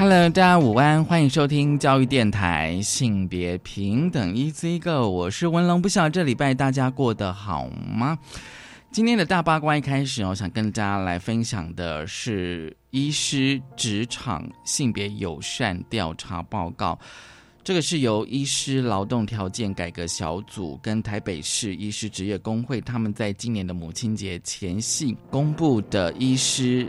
Hello，大家午安，欢迎收听教育电台性别平等 Easy Go，我是文龙，不晓得这礼拜大家过得好吗？今天的大八卦一开始，我想跟大家来分享的是医师职场性别友善调查报告。这个是由医师劳动条件改革小组跟台北市医师职业工会他们在今年的母亲节前夕公布的医师。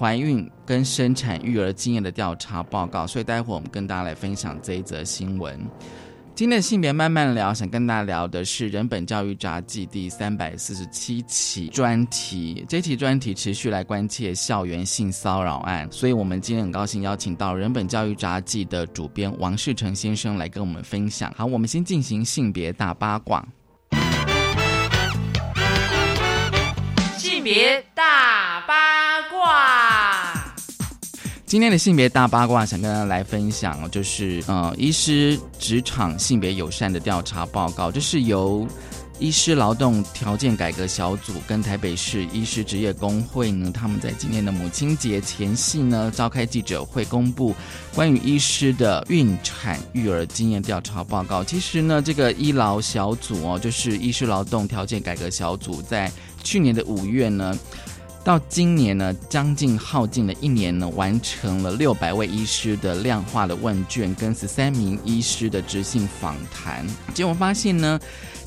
怀孕跟生产育儿经验的调查报告，所以待会儿我们跟大家来分享这一则新闻。今天的性别慢慢聊，想跟大家聊的是人本教育杂记第三百四十七期专题。这期专题持续来关切校园性骚扰案，所以我们今天很高兴邀请到人本教育杂记的主编王世成先生来跟我们分享。好，我们先进行性别大八卦。性别大八卦，今天的性别大八卦，想跟大家来分享，就是呃，医师职场性别友善的调查报告，这是由。医师劳动条件改革小组跟台北市医师职业工会呢，他们在今年的母亲节前夕呢，召开记者会，公布关于医师的孕产育儿经验调查报告。其实呢，这个医劳小组哦，就是医师劳动条件改革小组，在去年的五月呢，到今年呢，将近耗尽了一年呢，完成了六百位医师的量化的问卷，跟十三名医师的执行访谈，结果发现呢。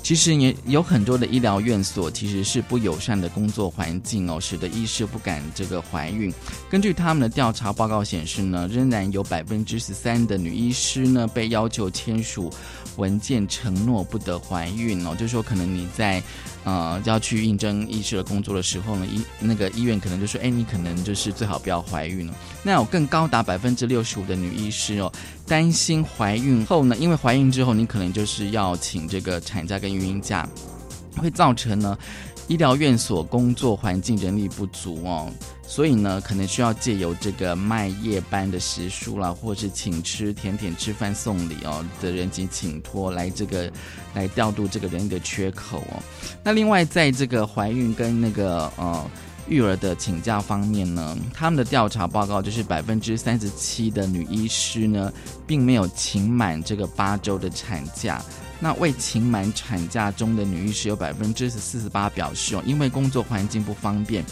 其实也有很多的医疗院所其实是不友善的工作环境哦，使得医师不敢这个怀孕。根据他们的调查报告显示呢，仍然有百分之十三的女医师呢被要求签署文件承诺不得怀孕哦，就是说可能你在。呃，要去应征医师的工作的时候呢，医那个医院可能就说，哎，你可能就是最好不要怀孕了。那有更高达百分之六十五的女医师哦，担心怀孕后呢，因为怀孕之后你可能就是要请这个产假跟孕假，会造成呢医疗院所工作环境人力不足哦。所以呢，可能需要借由这个卖夜班的时书啦，或是请吃甜点、吃饭送礼哦的人及请托来这个来调度这个人力的缺口哦。那另外，在这个怀孕跟那个呃育儿的请假方面呢，他们的调查报告就是百分之三十七的女医师呢，并没有请满这个八周的产假。那未请满产假中的女医师有百分之四十八表示哦，因为工作环境不方便。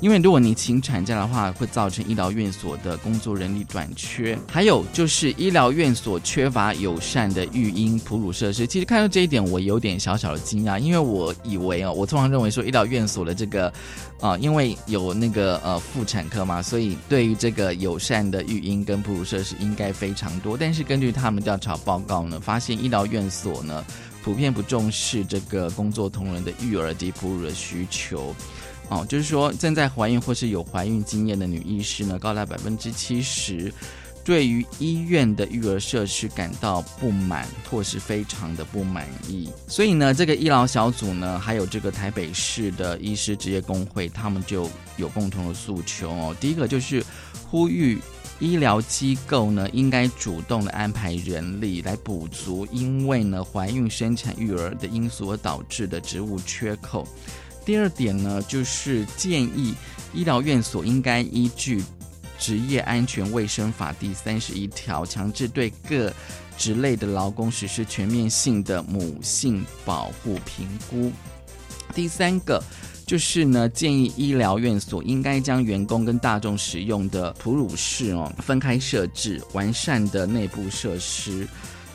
因为如果你请产假的话，会造成医疗院所的工作人力短缺，还有就是医疗院所缺乏友善的育婴哺乳设施。其实看到这一点，我有点小小的惊讶，因为我以为哦，我通常认为说医疗院所的这个，啊，因为有那个呃妇产科嘛，所以对于这个友善的育婴跟哺乳设施应该非常多。但是根据他们调查报告呢，发现医疗院所呢普遍不重视这个工作同仁的育儿及哺乳的需求。哦，就是说正在怀孕或是有怀孕经验的女医师呢，高达百分之七十，对于医院的育儿设施感到不满或是非常的不满意。所以呢，这个医疗小组呢，还有这个台北市的医师职业工会，他们就有共同的诉求哦。第一个就是呼吁医疗机构呢，应该主动的安排人力来补足，因为呢怀孕、生产、育儿的因素而导致的职务缺口。第二点呢，就是建议医疗院所应该依据《职业安全卫生法》第三十一条，强制对各职类的劳工实施全面性的母性保护评估。第三个就是呢，建议医疗院所应该将员工跟大众使用的哺乳室哦分开设置，完善的内部设施。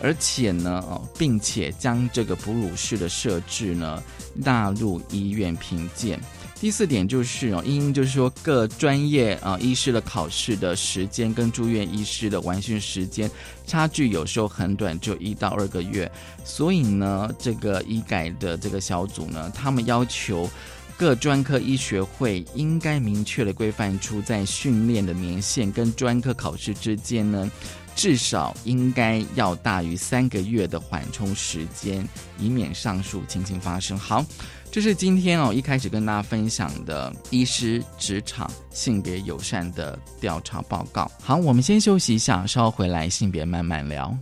而且呢，哦，并且将这个哺乳室的设置呢纳入医院评鉴。第四点就是哦，因就是说各专业啊医师的考试的时间跟住院医师的完训时间差距有时候很短，就一到二个月。所以呢，这个医改的这个小组呢，他们要求。各专科医学会应该明确的规范出在训练的年限跟专科考试之间呢，至少应该要大于三个月的缓冲时间，以免上述情形发生。好，这是今天哦一开始跟大家分享的医师职场性别友善的调查报告。好，我们先休息一下，稍后回来性别慢慢聊。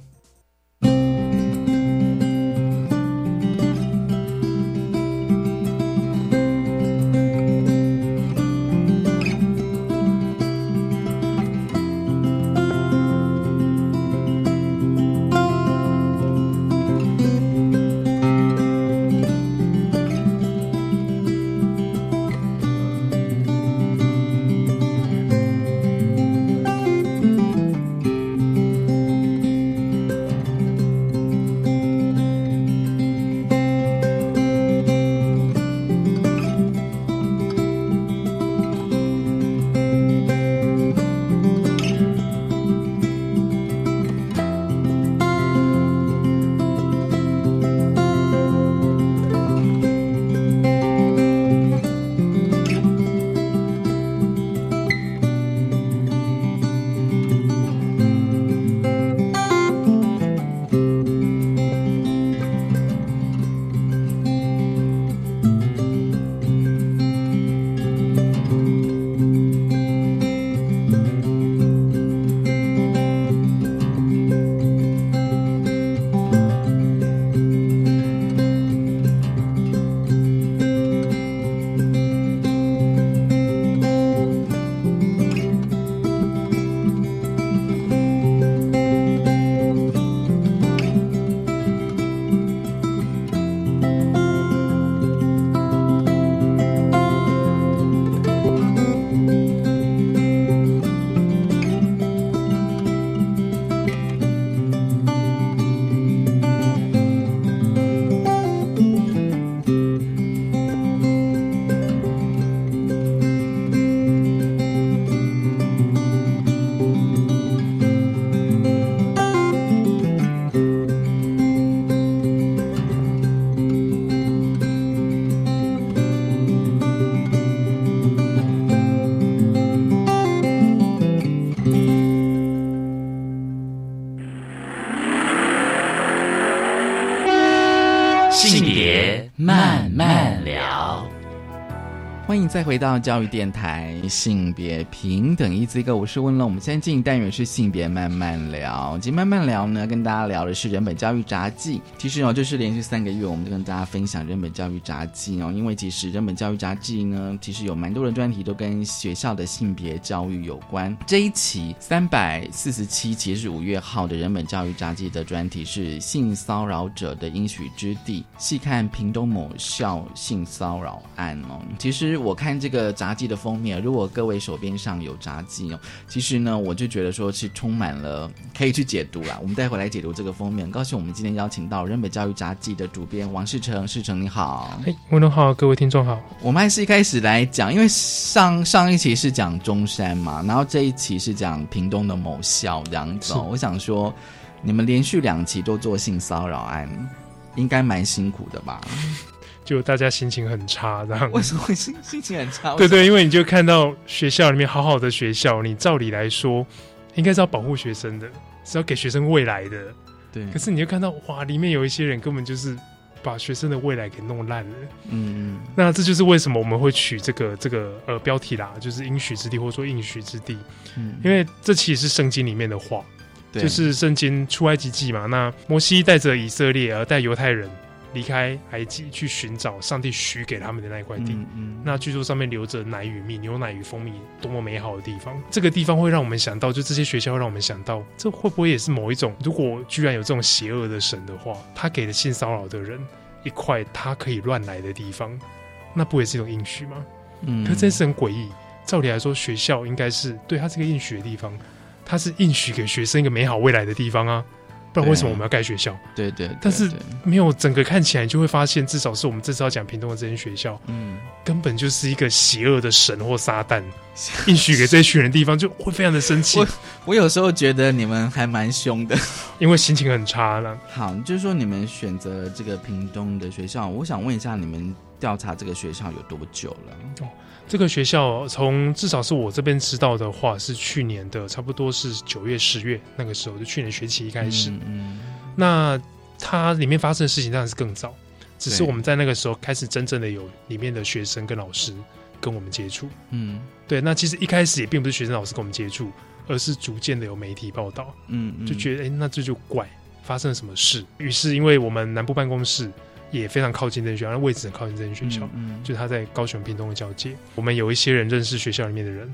再回到教育电台，性别平等一字个，我是温乐。我们现在进行单元是性别慢慢聊。今天慢慢聊呢，跟大家聊的是人本教育杂技。其实哦，就是连续三个月，我们就跟大家分享人本教育杂技哦。因为其实人本教育杂技呢，其实有蛮多的专题都跟学校的性别教育有关。这一期三百四十七期是五月号的人本教育杂技的专题是性骚扰者的应许之地，细看屏东某校性骚扰案哦。其实我。看这个杂技的封面，如果各位手边上有杂技哦，其实呢，我就觉得说是充满了可以去解读啦。我们待会来解读这个封面。高兴我们今天邀请到人北教育杂技的主编王世成，世成你好，哎，文龙好，各位听众好。我们还是一开始来讲，因为上上一期是讲中山嘛，然后这一期是讲屏东的某校这样子。我想说，你们连续两期都做性骚扰案，应该蛮辛苦的吧？就大家心情很差，这样为什么会心心情很差？对对，因为你就看到学校里面好好的学校，你照理来说应该是要保护学生的，是要给学生未来的。对，可是你就看到哇，里面有一些人根本就是把学生的未来给弄烂了。嗯嗯。那这就是为什么我们会取这个这个呃标题啦，就是应许之地，或者说应许之地。嗯。因为这其实是圣经里面的话，就是圣经出埃及记嘛。那摩西带着以色列，而带犹太人。离开埃及去寻找上帝许给他们的那一块地，那据说上面留着奶与蜜、牛奶与蜂蜜，多么美好的地方！这个地方会让我们想到，就这些学校会让我们想到，这会不会也是某一种？如果居然有这种邪恶的神的话，他给了性骚扰的人一块他可以乱来的地方，那不也是一种应许吗？嗯，可真是很诡异。照理来说，学校应该是对他这个应许的地方，他是应许给学生一个美好未来的地方啊。不然为什么我们要盖学校？对对，但是没有整个看起来，就会发现，至少是我们这次要讲屏东的这间学校，嗯，根本就是一个邪恶的神或撒旦 应许给这群人地方，就会非常的生气。我我有时候觉得你们还蛮凶的，因为心情很差了。好，就是说你们选择这个屏东的学校，我想问一下，你们调查这个学校有多久了？哦，这个学校从至少是我这边知道的话，是去年的差不多是九月、十月那个时候，就去年学期一开始。嗯，那它里面发生的事情当然是更早，只是我们在那个时候开始真正的有里面的学生跟老师跟我们接触。嗯，对，那其实一开始也并不是学生老师跟我们接触。而是逐渐的有媒体报道，嗯，就觉得哎，那这就怪，发生了什么事？于是，因为我们南部办公室也非常靠近这间学校，位置很靠近这间学校，嗯，就他在高雄屏东的交界。我们有一些人认识学校里面的人，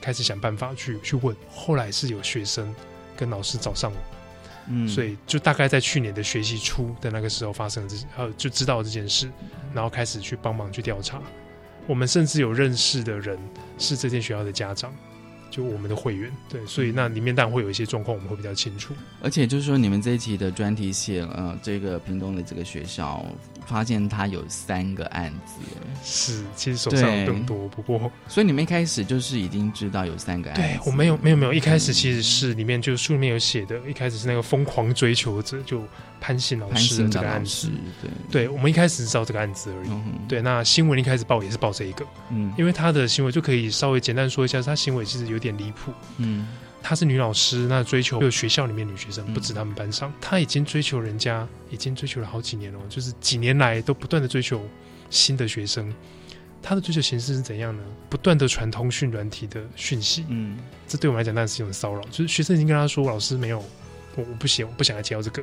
开始想办法去去问。后来是有学生跟老师找上我，嗯，所以就大概在去年的学习初的那个时候发生了这呃就知道这件事，然后开始去帮忙去调查。我们甚至有认识的人是这间学校的家长。就我们的会员，对，所以那里面当然会有一些状况，我们会比较清楚。而且就是说，你们这一期的专题写，呃，这个屏东的这个学校。发现他有三个案子，是其实手上更多，不过所以你们一开始就是已经知道有三个案子。对我没有没有没有，一开始其实是里面就书里面有写的，一开始是那个疯狂追求者，就潘信老师的这个案子。对，对我们一开始知道这个案子而已。对，那新闻一开始报也是报这一个，嗯，因为他的行为就可以稍微简单说一下，他行为其实有点离谱，嗯。她是女老师，那追求就学校里面女学生，不止他们班上，她已经追求人家，已经追求了好几年了，就是几年来都不断的追求新的学生。她的追求形式是怎样呢？不断的传通讯软体的讯息，嗯，这对我们来讲当然是一种骚扰。就是学生已经跟她说，老师没有，我我不行，我不想来教这个，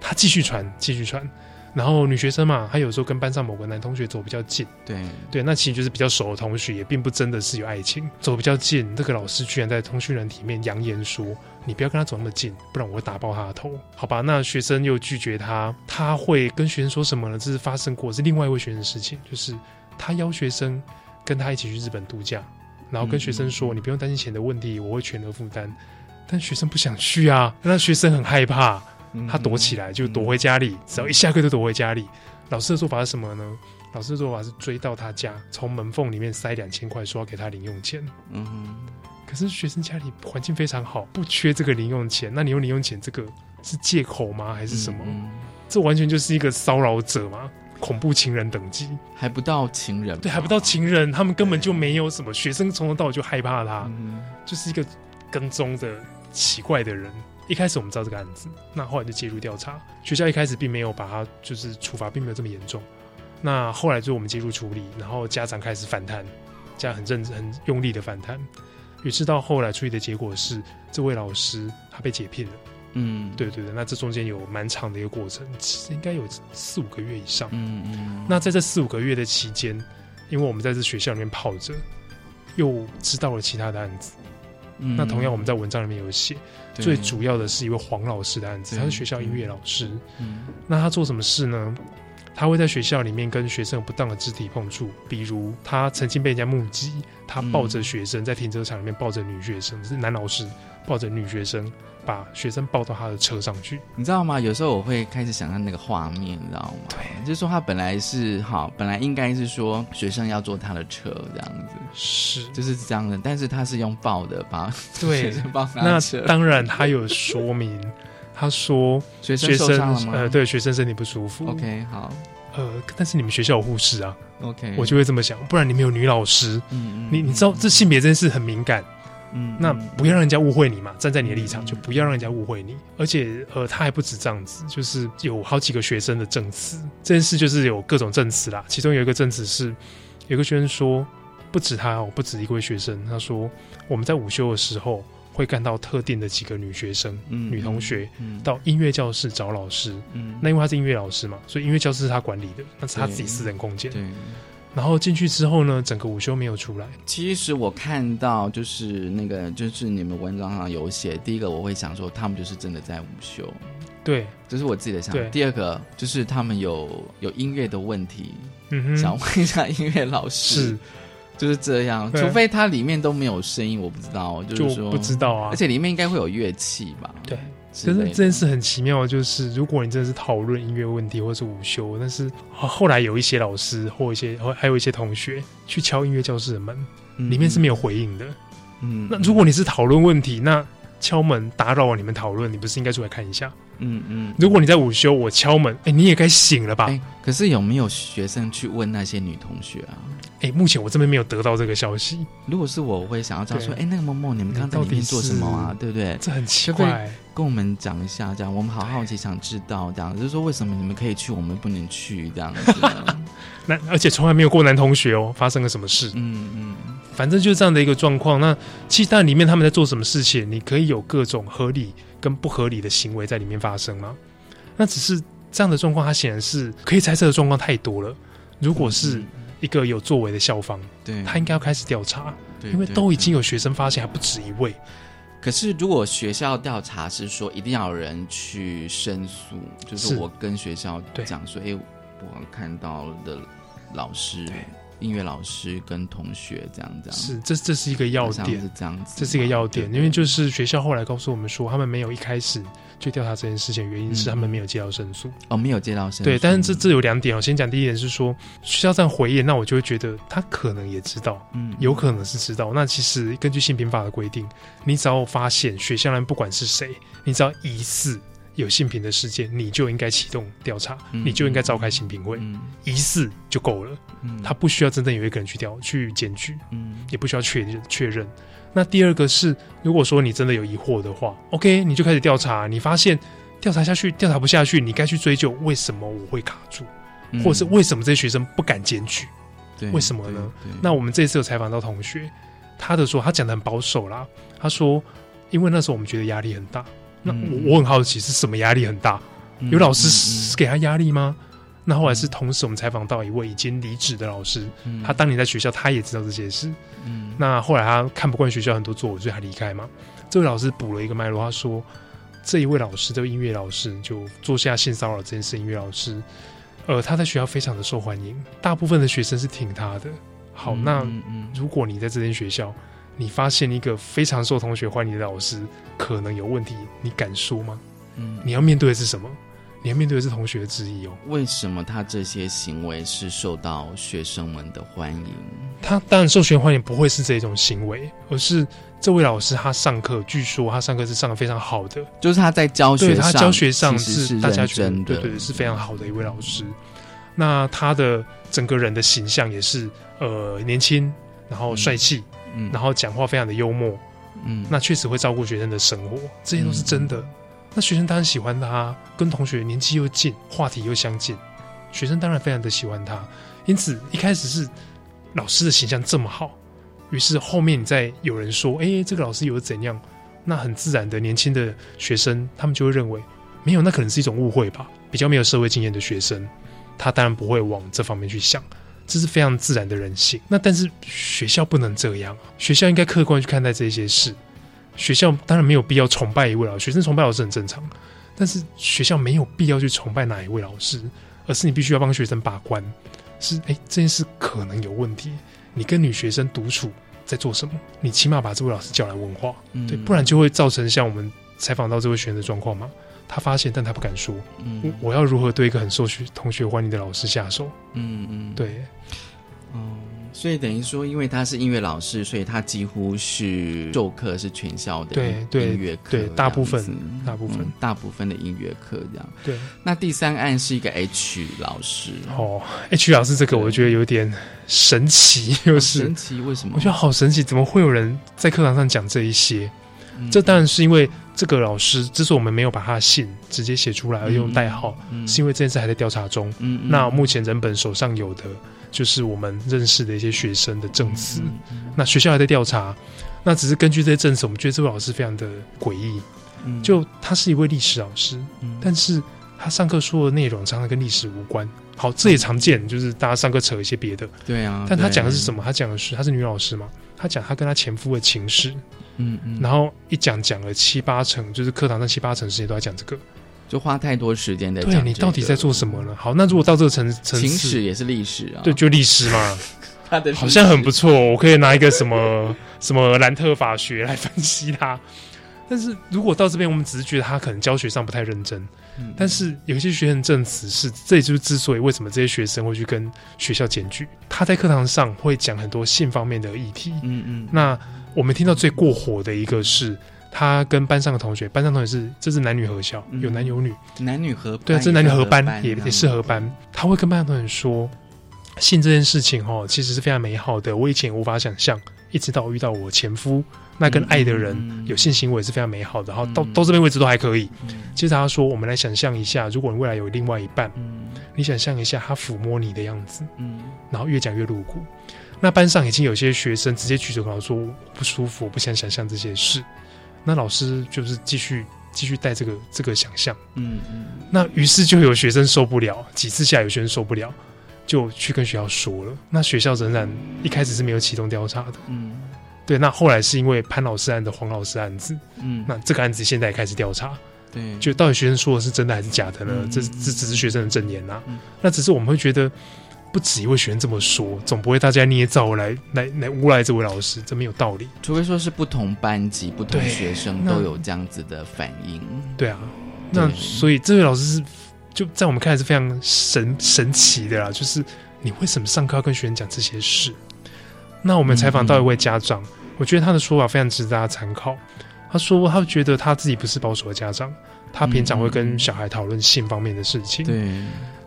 她继续传，继续传。然后女学生嘛，她有时候跟班上某个男同学走比较近，对对，那其实就是比较熟的同学，也并不真的是有爱情。走比较近，这个老师居然在通讯人体面扬言说：“你不要跟他走那么近，不然我会打爆他的头。”好吧，那学生又拒绝他，他会跟学生说什么呢？这是发生过是另外一位学生的事情，就是他邀学生跟他一起去日本度假，然后跟学生说：“你不用担心钱的问题，我会全额负担。”但学生不想去啊，那学生很害怕。他躲起来，就躲回家里，只要一下课就躲回家里。老师的做法是什么呢？老师的做法是追到他家，从门缝里面塞两千块，说要给他零用钱。嗯，可是学生家里环境非常好，不缺这个零用钱。那你用零用钱，这个是借口吗？还是什么？这完全就是一个骚扰者嘛，恐怖情人等级，还不到情人，对，还不到情人，他们根本就没有什么。学生从头到尾就害怕他，就是一个跟踪的奇怪的人。一开始我们知道这个案子，那后来就介入调查。学校一开始并没有把他就是处罚，并没有这么严重。那后来就我们介入处理，然后家长开始反弹，家很认很用力的反弹。于是到后来处理的结果是，这位老师他被解聘了。嗯，对对对。那这中间有蛮长的一个过程，其实应该有四五个月以上。嗯嗯。那在这四五个月的期间，因为我们在这学校里面泡着，又知道了其他的案子。那同样我们在文章里面有写。最主要的是一位黄老师的案子，他是学校音乐老师。嗯，那他做什么事呢？他会在学校里面跟学生有不当的肢体碰触，比如他曾经被人家目击，他抱着学生在停车场里面抱着女学生，是男老师抱着女学生。把学生抱到他的车上去，你知道吗？有时候我会开始想象那个画面，你知道吗？对，就是说他本来是好，本来应该是说学生要坐他的车这样子，是，就是这样的。但是他是用抱的把 学生抱那当然他有说明，他说 学生受伤了吗？呃，对，学生身体不舒服。OK，好，呃，但是你们学校有护士啊。OK，我就会这么想，不然你们有女老师。嗯嗯，你你知道这性别这件事很敏感。嗯，那不要让人家误会你嘛，站在你的立场就不要让人家误会你。而且，呃，他还不止这样子，就是有好几个学生的证词，这件事就是有各种证词啦。其中有一个证词是，有个学生说，不止他哦，不止一位学生，他说我们在午休的时候会看到特定的几个女学生、女同学到音乐教室找老师。嗯，那因为他是音乐老师嘛，所以音乐教室是他管理的，那是他自己私人空间。对。然后进去之后呢，整个午休没有出来。其实我看到就是那个，就是你们文章上有写。第一个我会想说，他们就是真的在午休。对，这是我自己的想法。第二个就是他们有有音乐的问题，想问一下音乐老师。是，就是这样。除非它里面都没有声音，我不知道。就是说不知道啊。而且里面应该会有乐器吧？对。可是这件事很奇妙，就是如果你真的是讨论音乐问题，或是午休，但是后来有一些老师或一些还有一些同学去敲音乐教室的门，里面是没有回应的。嗯，那如果你是讨论问题，那敲门打扰你们讨论，你不是应该出来看一下？嗯嗯。如果你在午休，我敲门，哎，你也该醒了吧？哎，可是有没有学生去问那些女同学啊？哎，目前我这边没有得到这个消息。如果是我，我会想要这样说，哎，那个梦梦，你们刚刚在里面做什么啊？对不对？这很奇怪，跟我们讲一下，这样我们好好奇，想知道这样，就是说为什么你们可以去，我们不能去这样子。那而且从来没有过男同学哦，发生了什么事？嗯嗯，反正就是这样的一个状况。那其实里面他们在做什么事情，你可以有各种合理跟不合理的行为在里面发生吗？那只是这样的状况，它显然是可以猜测的状况太多了。如果是一个有作为的校方，对，他应该要开始调查，因为都已经有学生发现，还不止一位。可是如果学校调查是说一定要有人去申诉，就是我跟学校讲说，哎，我看到的老师。音乐老师跟同学这样这样是这这是一个要点，是这样子，这是一个要点，因为就是学校后来告诉我们说，他们没有一开始去调查这件事情，原因是他们没有接到申诉哦，没有接到申诉。对，但是这这有两点哦，先讲第一点是说学校这样回应，那我就会觉得他可能也知道，嗯，有可能是知道。那其实根据性平法的规定，你只要发现学校人不管是谁，你只要疑似。有性平的事件，你就应该启动调查，你就应该召开性平会，疑似就够了。他不需要真正有一个人去调去检举，也不需要确认确认。那第二个是，如果说你真的有疑惑的话，OK，你就开始调查。你发现调查下去调查不下去，你该去追究为什么我会卡住，或者是为什么这些学生不敢检举？为什么呢？那我们这次有采访到同学，他的说他讲的很保守啦。他说，因为那时候我们觉得压力很大。那我我很好奇是什么压力很大？有老师给他压力吗？那后来是同时我们采访到一位已经离职的老师，他当年在学校他也知道这些事。那后来他看不惯学校很多做，所以他离开嘛。这位老师补了一个脉络，他说这一位老师，这位音乐老师就做下性骚扰这件事。音乐老师，呃，他在学校非常的受欢迎，大部分的学生是挺他的。好，那如果你在这间学校。你发现一个非常受同学欢迎的老师可能有问题，你敢说吗？嗯，你要面对的是什么？你要面对的是同学的质疑哦。为什么他这些行为是受到学生们的欢迎？他当然受学生欢迎不会是这种行为，而是这位老师他上课，据说他上课是上的非常好的，就是他在教学，他教学上是大家觉得对对是非常好的一位老师。那他的整个人的形象也是呃年轻，然后帅气。然后讲话非常的幽默，嗯，那确实会照顾学生的生活，这些都是真的。那学生当然喜欢他，跟同学年纪又近，话题又相近，学生当然非常的喜欢他。因此一开始是老师的形象这么好，于是后面你再有人说，哎，这个老师有怎样？那很自然的，年轻的学生他们就会认为，没有，那可能是一种误会吧。比较没有社会经验的学生，他当然不会往这方面去想。这是非常自然的人性。那但是学校不能这样，学校应该客观去看待这些事。学校当然没有必要崇拜一位老师，学生崇拜老师很正常。但是学校没有必要去崇拜哪一位老师，而是你必须要帮学生把关。是哎，这件事可能有问题。你跟女学生独处在做什么？你起码把这位老师叫来问话，对，不然就会造成像我们采访到这位学生的状况嘛。他发现，但他不敢说。嗯，我要如何对一个很受学同学欢迎的老师下手？嗯嗯，对。哦，所以等于说，因为他是音乐老师，所以他几乎是授课是全校的音乐课，对大部分大部分大部分的音乐课这样。对。那第三案是一个 H 老师。哦，H 老师这个我觉得有点神奇，又是神奇，为什么？我觉得好神奇，怎么会有人在课堂上讲这一些？这当然是因为。这个老师之所以我们没有把他的姓直接写出来，而用代号，是因为这件事还在调查中。那目前人本手上有的就是我们认识的一些学生的证词。那学校还在调查，那只是根据这些证词，我们觉得这位老师非常的诡异。就他是一位历史老师，但是他上课说的内容常常跟历史无关。好，这也常见，就是大家上课扯一些别的。对啊，但他讲的是什么？他讲的是，她是女老师嘛？他讲他跟他前夫的情史。嗯嗯，然后一讲讲了七八成，就是课堂上七八成时间都在讲这个，就花太多时间在对你到底在做什么呢？好，那如果到这个层层次，情史也是历史啊，对，就历史嘛，他的好像很不错，我可以拿一个什么 什么兰特法学来分析他。但是如果到这边，我们只是觉得他可能教学上不太认真，但是有一些学生证词是，这也就是之所以为什么这些学生会去跟学校检举，他在课堂上会讲很多性方面的议题，嗯嗯，那。我们听到最过火的一个是，他跟班上的同学，班上同学是这是男女合校，有男有女，男女合对，这男女合班也也是合班。他会跟班上同学说，性这件事情哦，其实是非常美好的。我以前无法想象，一直到遇到我前夫，那跟爱的人有性行为是非常美好的。然后到到这边为止都还可以。接着他说，我们来想象一下，如果你未来有另外一半，你想象一下他抚摸你的样子，嗯，然后越讲越露骨。那班上已经有些学生直接举手跟我说不舒服，我不想想象这些事。那老师就是继续继续带这个这个想象，嗯嗯。那于是就有学生受不了，几次下有学生受不了，就去跟学校说了。那学校仍然一开始是没有启动调查的，嗯。对，那后来是因为潘老师案的黄老师案子，嗯，那这个案子现在也开始调查，对，就到底学生说的是真的还是假的呢？这这只是学生的证言呐，那只是我们会觉得。不止一位学生这么说，总不会大家捏造来来来诬赖这位老师，这没有道理。除非说是不同班级、不同学生都有这样子的反应。对啊，那所以这位老师是就在我们看来是非常神神奇的啦。就是你为什么上课要跟学生讲这些事？那我们采访到一位家长，我觉得他的说法非常值得大家参考。他说他觉得他自己不是保守的家长，他平常会跟小孩讨论性方面的事情。对。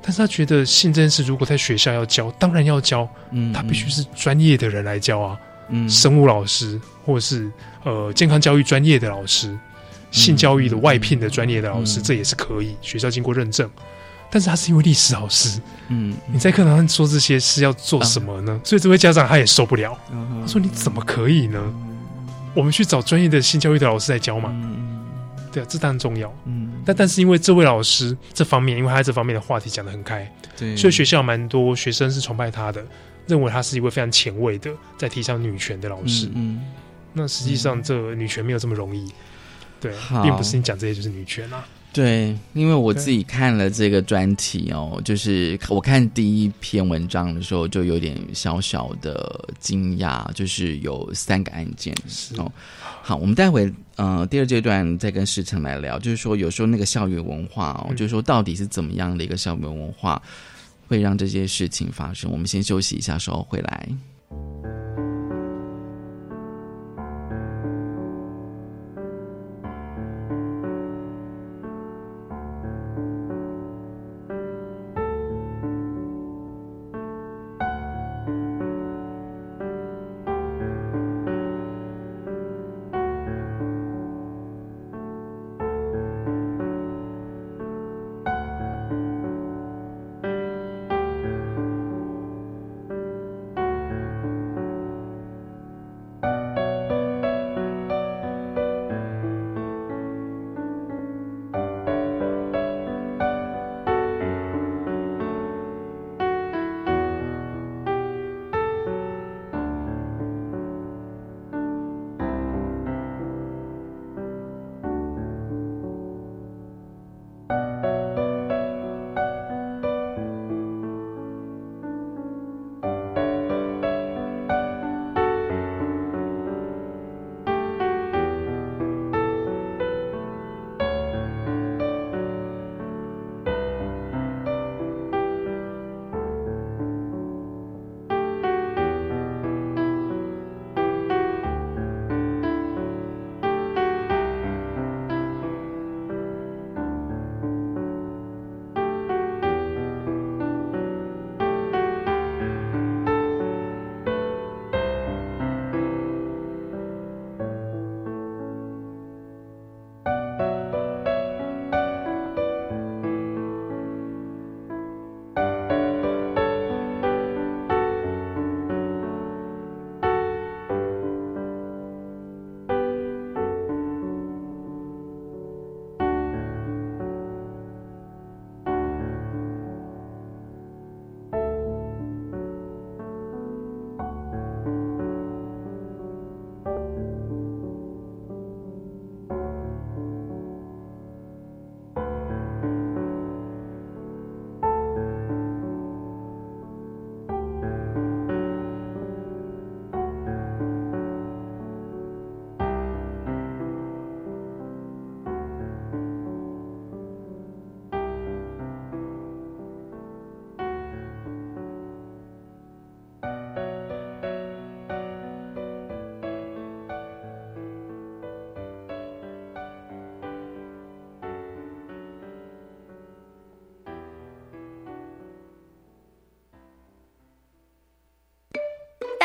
但是他觉得性这件事，如果在学校要教，当然要教，嗯，他必须是专业的人来教啊，嗯，生物老师或者是呃健康教育专业的老师，性教育的外聘的专业的老师，这也是可以，学校经过认证。但是他是因为历史老师，嗯，你在课堂上说这些是要做什么呢？所以这位家长他也受不了，他说你怎么可以呢？我们去找专业的性教育的老师来教嘛。对啊，这当然重要。嗯，但但是因为这位老师这方面，因为他这方面的话题讲得很开，对，所以学校蛮多学生是崇拜他的，认为他是一位非常前卫的，在提倡女权的老师。嗯，那实际上这女权没有这么容易，对，并不是你讲这些就是女权啊。对，因为我自己看了这个专题哦，就是我看第一篇文章的时候，就有点小小的惊讶，就是有三个案件哦。好，我们待会呃第二阶段再跟世成来聊，就是说有时候那个校园文化哦，就是说到底是怎么样的一个校园文化会让这些事情发生？我们先休息一下，稍后回来。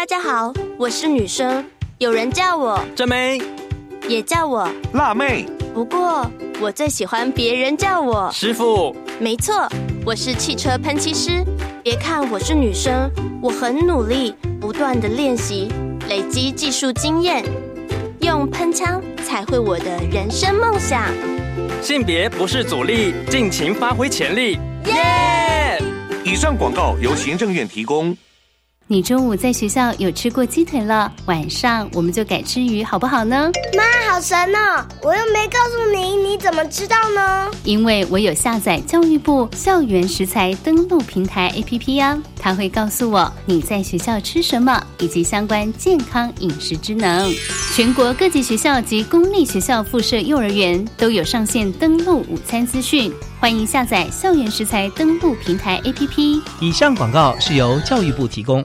家好，我是女生，有人叫我真妹，也叫我辣妹。不过我最喜欢别人叫我师傅。没错，我是汽车喷漆师。别看我是女生，我很努力，不断的练习，累积技术经验，用喷枪才会我的人生梦想。性别不是阻力，尽情发挥潜力，耶！以上广告由行政院提供。你中午在学校有吃过鸡腿了，晚上我们就改吃鱼，好不好呢？妈，好神哦！我又没告诉你，你怎么知道呢？因为我有下载教育部校园食材登录平台 APP 呀，它会告诉我你在学校吃什么，以及相关健康饮食之能。全国各级学校及公立学校附设幼儿园都有上线登录午餐资讯，欢迎下载校园食材登录平台 APP。以上广告是由教育部提供。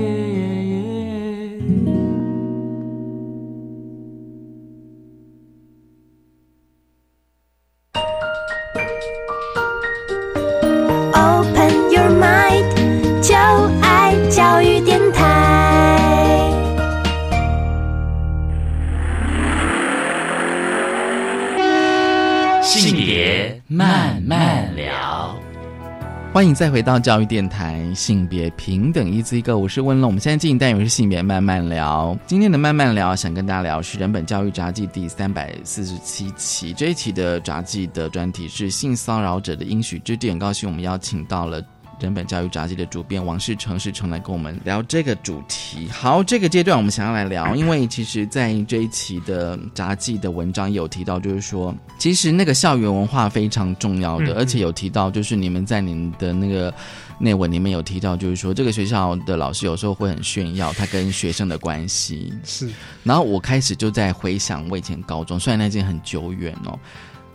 欢迎再回到教育电台，性别平等一字一个，我是温龙。我们现在进一单元是性别慢慢聊。今天的慢慢聊，想跟大家聊是人本教育杂技第三百四十七期。这一期的杂技的专题是性骚扰者的应许之地，很高兴我们邀请到了。人本教育杂技的主编王世成世成来跟我们聊这个主题。好，这个阶段我们想要来聊，因为其实，在这一期的杂技的文章有提到，就是说，其实那个校园文化非常重要的，而且有提到，就是你们在你们的那个内文里面有提到，就是说，这个学校的老师有时候会很炫耀他跟学生的关系。是，然后我开始就在回想我以前高中，虽然那已经很久远哦。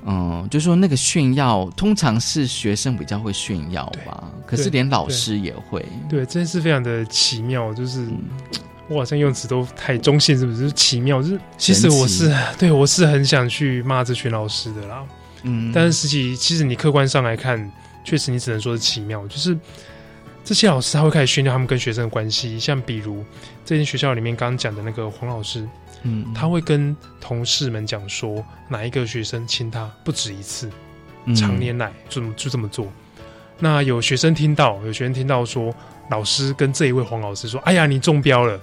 嗯，就说那个炫耀，通常是学生比较会炫耀吧，可是连老师也会。对，这件事非常的奇妙，就是我好像用词都太中性，是不是？奇妙，就是其实我是对我是很想去骂这群老师的啦。嗯，但是实际其实你客观上来看，确实你只能说是奇妙，就是这些老师他会开始炫耀他们跟学生的关系，像比如这间学校里面刚刚讲的那个黄老师。嗯，他会跟同事们讲说，哪一个学生亲他不止一次，常年来就就这么做。那有学生听到，有学生听到说，老师跟这一位黄老师说：“哎呀，你中标了。”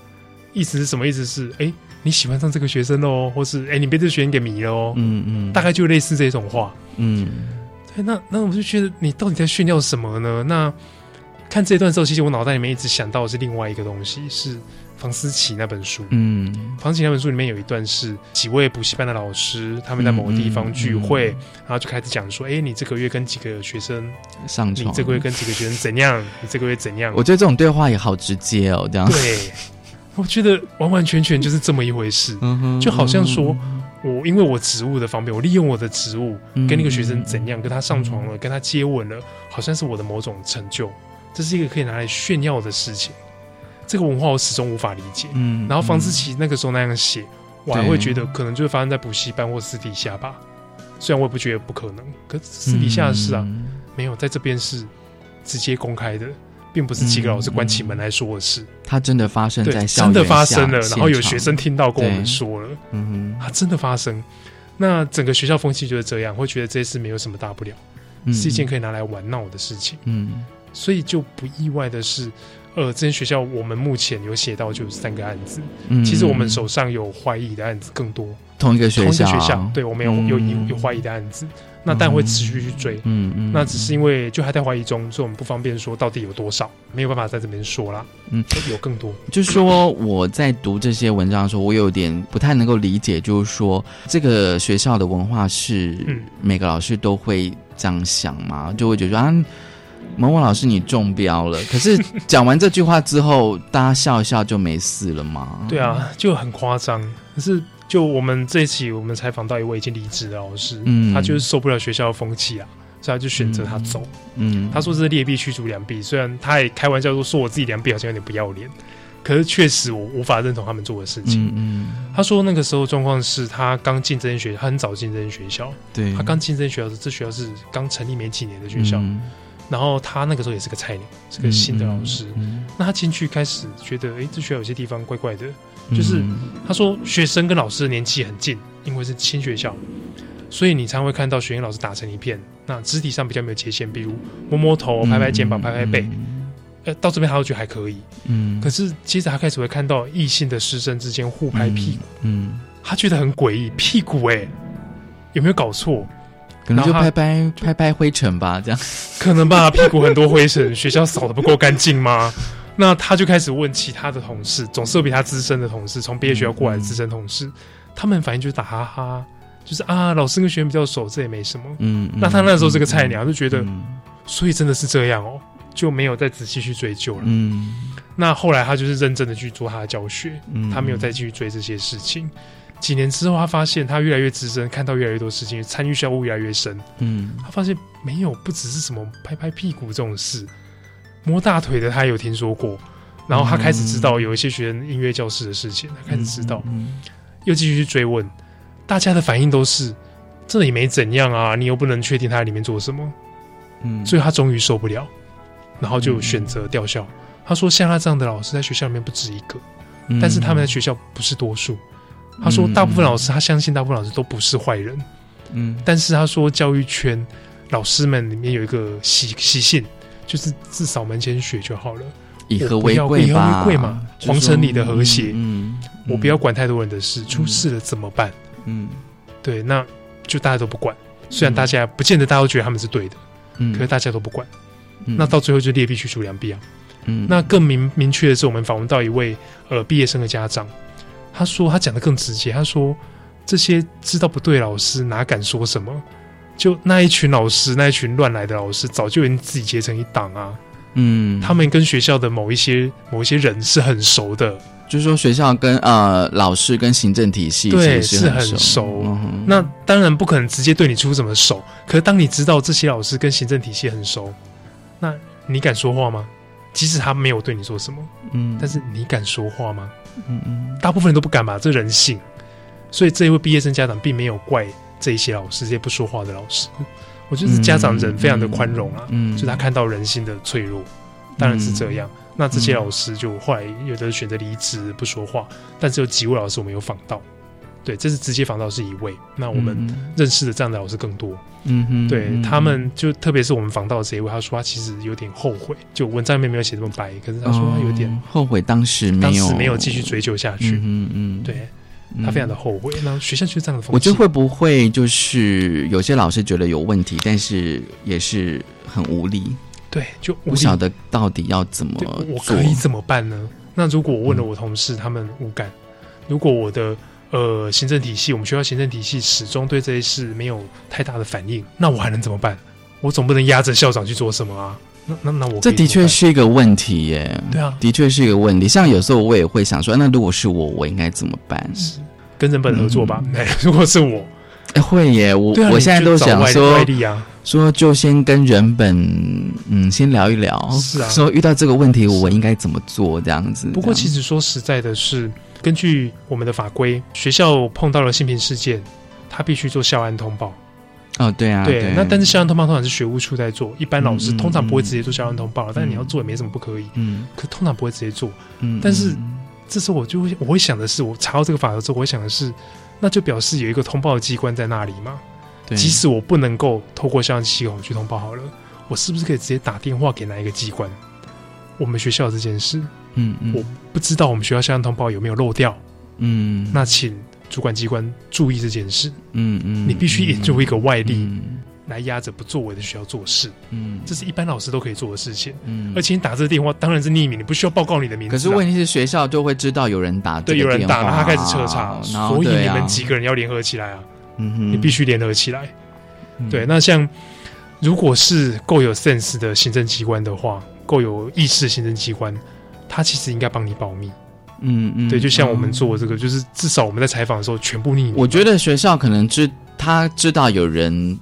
意思是什么？意思是哎，你喜欢上这个学生喽，或是哎，你被这个学生给迷了哦。嗯嗯，大概就类似这种话。嗯，对，那那我就觉得你到底在炫耀什么呢？那看这段时候，其实我脑袋里面一直想到的是另外一个东西是。房思琪那本书，嗯，房思琪那本书里面有一段是几位补习班的老师，他们在某个地方聚会，然后就开始讲说：“哎，你这个月跟几个学生上床？你这个月跟几个学生怎样？你这个月怎样？”我觉得这种对话也好直接哦，这样。对，我觉得完完全全就是这么一回事，就好像说我因为我职务的方便，我利用我的职务跟那个学生怎样，跟他上床了，跟他接吻了，好像是我的某种成就，这是一个可以拿来炫耀的事情。这个文化我始终无法理解。嗯，然后房思琪那个时候那样写，我还会觉得可能就会发生在补习班或私底下吧。虽然我也不觉得不可能，可私底下的事啊，没有在这边是直接公开的，并不是几个老师关起门来说的事。它真的发生在真的发生了，然后有学生听到跟我们说了，嗯，它真的发生。那整个学校风气就是这样，会觉得这些事没有什么大不了，是一件可以拿来玩闹的事情。嗯，所以就不意外的是。呃，这间学校我们目前有写到就三个案子，嗯其实我们手上有怀疑的案子更多。同一个学校，同一个学校，对我们有有有有怀疑的案子，那但会持续去追。嗯嗯，那只是因为就还在怀疑中，所以我们不方便说到底有多少，没有办法在这边说啦。嗯，有更多。就是说我在读这些文章的时候，我有点不太能够理解，就是说这个学校的文化是每个老师都会这样想吗？就会觉得啊，某某老师你中标了。可是讲完这句话之后，大家笑一笑就没事了吗？对啊，就很夸张。可是。就我们这一期，我们采访到一位已经离职的老师，嗯，他就是受不了学校的风气啊，所以他就选择他走。嗯，他说这是劣币驱逐良币，虽然他也开玩笑说说我自己良币好像有点不要脸，可是确实我无法认同他们做的事情。嗯，他说那个时候状况是他刚进这间学校，他很早进这间学校，对他刚进这间学校时，这学校是刚成立没几年的学校，然后他那个时候也是个菜鸟，是个新的老师。那他进去开始觉得，哎，这学校有些地方怪怪的。就是他说，学生跟老师的年纪很近，因为是新学校，所以你常会看到学生老师打成一片。那肢体上比较没有界限，比如摸摸头、拍拍肩膀、拍拍背，呃，到这边他都觉得还可以。嗯，可是接着他开始会看到异性的师生之间互拍屁股，嗯，他觉得很诡异，屁股哎，有没有搞错？可能就拍拍拍拍灰尘吧，这样可能吧，屁股很多灰尘，学校扫的不够干净吗？那他就开始问其他的同事，总是有比他资深的同事，从毕业学校过来的资深同事，他们反应就是打哈哈，就是啊，老师跟学员比较熟，这也没什么。嗯，那他那时候是个菜鸟，就觉得，所以真的是这样哦，就没有再仔细去追究了。嗯，那后来他就是认真的去做他的教学，嗯他没有再继续追这些事情。几年之后，他发现他越来越资深，看到越来越多事情，参与校务越来越深。嗯，他发现没有不只是什么拍拍屁股这种事。摸大腿的他有听说过，然后他开始知道有一些学生音乐教室的事情，他开始知道，又继续去追问，大家的反应都是这也没怎样啊，你又不能确定他在里面做什么，嗯，所以他终于受不了，然后就选择调校。他说像他这样的老师在学校里面不止一个，但是他们在学校不是多数。他说大部分老师他相信大部分老师都不是坏人，嗯，但是他说教育圈老师们里面有一个习习性。就是至少门前雪就好了，以和为贵嘛，皇城里的和谐。嗯，我不要管太多人的事，出事了怎么办？嗯，对，那就大家都不管。虽然大家不见得大家都觉得他们是对的，嗯，可是大家都不管。那到最后就劣币驱逐良币啊。嗯，那更明明确的是，我们访问到一位呃毕业生的家长，他说他讲的更直接，他说这些知道不对老师哪敢说什么。就那一群老师，那一群乱来的老师，早就已经自己结成一党啊。嗯，他们跟学校的某一些某一些人是很熟的，就是说学校跟呃老师跟行政体系对是很熟。那当然不可能直接对你出什么手，可是当你知道这些老师跟行政体系很熟，那你敢说话吗？即使他没有对你做什么，嗯，但是你敢说话吗？嗯嗯，大部分人都不敢吧，这人性。所以这一位毕业生家长并没有怪。这一些老师，这些不说话的老师，我觉得家长人非常的宽容啊，嗯，就他看到人性的脆弱，当然是这样。那这些老师就后来有的选择离职不说话，但是有几位老师我们有访到，对，这是直接访到是一位。那我们认识的这样的老师更多，嗯哼，对他们就特别是我们访到的这一位，他说他其实有点后悔，就文章里面没有写这么白，可是他说他有点后悔当时没有没有继续追究下去，嗯嗯，对。他非常的后悔，那学校就是这样的风气。我觉得会不会就是有些老师觉得有问题，但是也是很无力。对，就不晓得到底要怎么，我可以怎么办呢？那如果我问了我同事，他们无感；如果我的呃行政体系，我们学校行政体系始终对这些事没有太大的反应，那我还能怎么办？我总不能压着校长去做什么啊？那那那我这的确是一个问题耶。对啊，的确是一个问题。像有时候我也会想说，那如果是我，我应该怎么办？是跟人本合作吧。哎，如果是我，哎会耶。我我现在都想说，说就先跟人本嗯先聊一聊。是啊，说遇到这个问题，我应该怎么做？这样子。不过其实说实在的，是根据我们的法规，学校碰到了性平事件，他必须做校安通报。哦，对啊，对，那但是校安通报通常是学务处在做，一般老师通常不会直接做校安通报，但是你要做也没什么不可以，嗯，可通常不会直接做，嗯，但是这时候我就会我会想的是，我查到这个法则之后，我会想的是，那就表示有一个通报的机关在那里嘛，即使我不能够透过校安系统去通报好了，我是不是可以直接打电话给哪一个机关？我们学校这件事，嗯嗯，我不知道我们学校校通报有没有漏掉，嗯，那请主管机关注意这件事，嗯嗯，你必须引入一个外力。来压着不作为的学校做事，嗯，这是一般老师都可以做的事情，嗯，而且你打这个电话当然是匿名，你不需要报告你的名字。可是问题是学校就会知道有人打，对，有人打，他开始彻查，所以你们几个人要联合起来啊，嗯哼，你必须联合起来。对，那像如果是够有 sense 的行政机关的话，够有意识的行政机关，他其实应该帮你保密。嗯嗯，对，就像我们做这个，就是至少我们在采访的时候全部匿名。我觉得学校可能知他知道有人。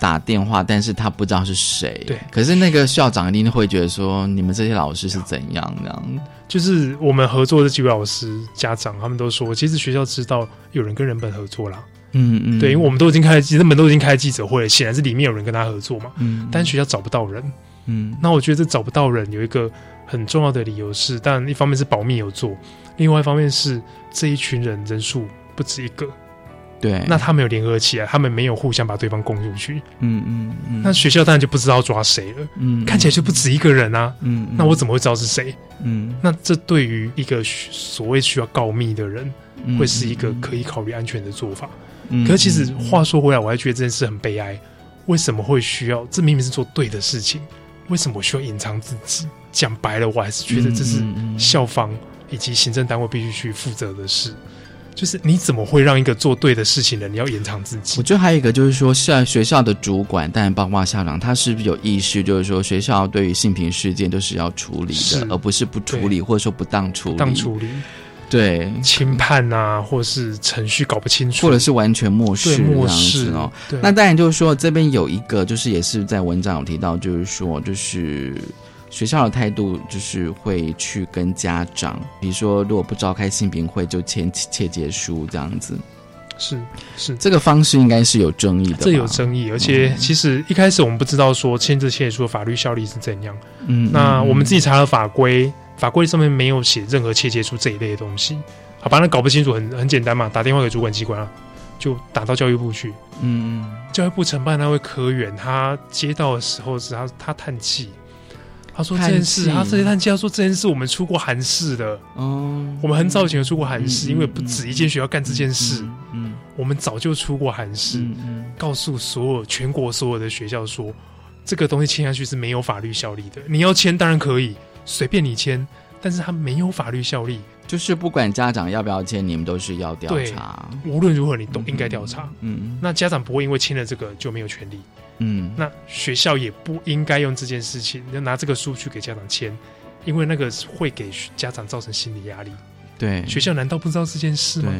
打电话，但是他不知道是谁。对，可是那个校长一定会觉得说，你们这些老师是怎样的？就是我们合作的几位老师、家长，他们都说，其实学校知道有人跟人本合作啦。嗯嗯，对，因为我们都已经开，人本都已经开记者会，显然是里面有人跟他合作嘛。嗯，但学校找不到人。嗯，那我觉得这找不到人有一个很重要的理由是，但一方面是保密有做，另外一方面是这一群人人数不止一个。对，那他们有联合起来，他们没有互相把对方供出去。嗯嗯嗯，那学校当然就不知道抓谁了。嗯，看起来就不止一个人啊。嗯，那我怎么会知道是谁？嗯，那这对于一个所谓需要告密的人，会是一个可以考虑安全的做法。嗯，可是其实话说回来，我还觉得这件事很悲哀。为什么会需要？这明明是做对的事情，为什么我需要隐藏自己？讲白了，我还是觉得这是校方以及行政单位必须去负责的事。就是你怎么会让一个做对的事情的你要延长自己？我觉得还有一个就是说，像学校的主管，当然包括校长，他是不是有意识，就是说学校对于性平事件都是要处理的，而不是不处理或者说不当处理。当处理，对。轻判啊，或是程序搞不清楚，或者是完全漠视漠视哦。那当然就是说，这边有一个，就是也是在文章有提到，就是说，就是。学校的态度就是会去跟家长，比如说如果不召开性评会就签切结书这样子，是是。这个方式应该是有争议的，这有争议，而且其实一开始我们不知道说签字切结书的法律效力是怎样，嗯，那我们自己查了法规，法规上面没有写任何切结书这一类的东西，好吧，那搞不清楚很很简单嘛，打电话给主管机关啊，就打到教育部去，嗯，教育部承办那位科员他接到的时候是他他叹气。他说这件事，他这些叹气，他说这件事，我们出过函式的。哦，我们很早以前就出过函示，因为不止一间学校干这件事。嗯，我们早就出过函式，告诉所有全国所有的学校说，这个东西签下去是没有法律效力的。你要签当然可以，随便你签，但是它没有法律效力。就是不管家长要不要签，你们都是要调查。无论如何，你都应该调查。嗯，那家长不会因为签了这个就没有权利。嗯，那学校也不应该用这件事情，要拿这个书去给家长签，因为那个会给家长造成心理压力。对，学校难道不知道这件事吗？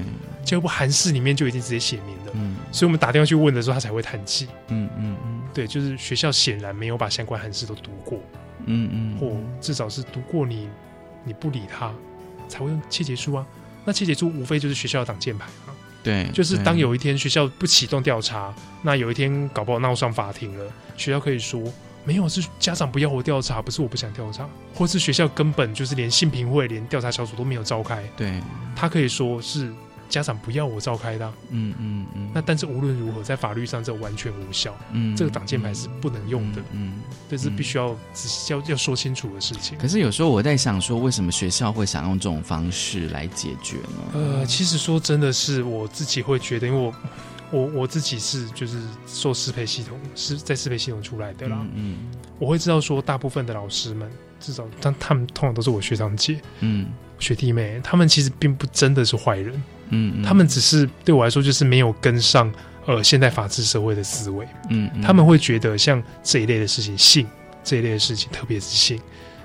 教育部函式里面就已经直接写明了。嗯，所以我们打电话去问的时候，他才会叹气。嗯嗯嗯，对，就是学校显然没有把相关函式都读过。嗯嗯，或至少是读过，你你不理他，才会用切结书啊。那切结书无非就是学校的挡箭牌啊。对，就是当有一天学校不启动调查，那有一天搞不好闹上法庭了，学校可以说没有，是家长不要我调查，不是我不想调查，或是学校根本就是连性评会、连调查小组都没有召开。对，他可以说是。家长不要我召开的，嗯嗯嗯。那但是无论如何，在法律上这完全无效，嗯，这个挡箭牌是不能用的，嗯，这是必须要要要说清楚的事情。可是有时候我在想，说为什么学校会想用这种方式来解决呢？呃，其实说真的是我自己会觉得，因为我 我我自己是就是做适配系统是在适配系统出来的啦，嗯，我会知道说大部分的老师们，至少但他们通常都是我学长姐，嗯，学弟妹，他们其实并不真的是坏人。嗯，他们只是对我来说，就是没有跟上呃现代法治社会的思维。嗯，他们会觉得像这一类的事情，性这一类的事情，特别是性，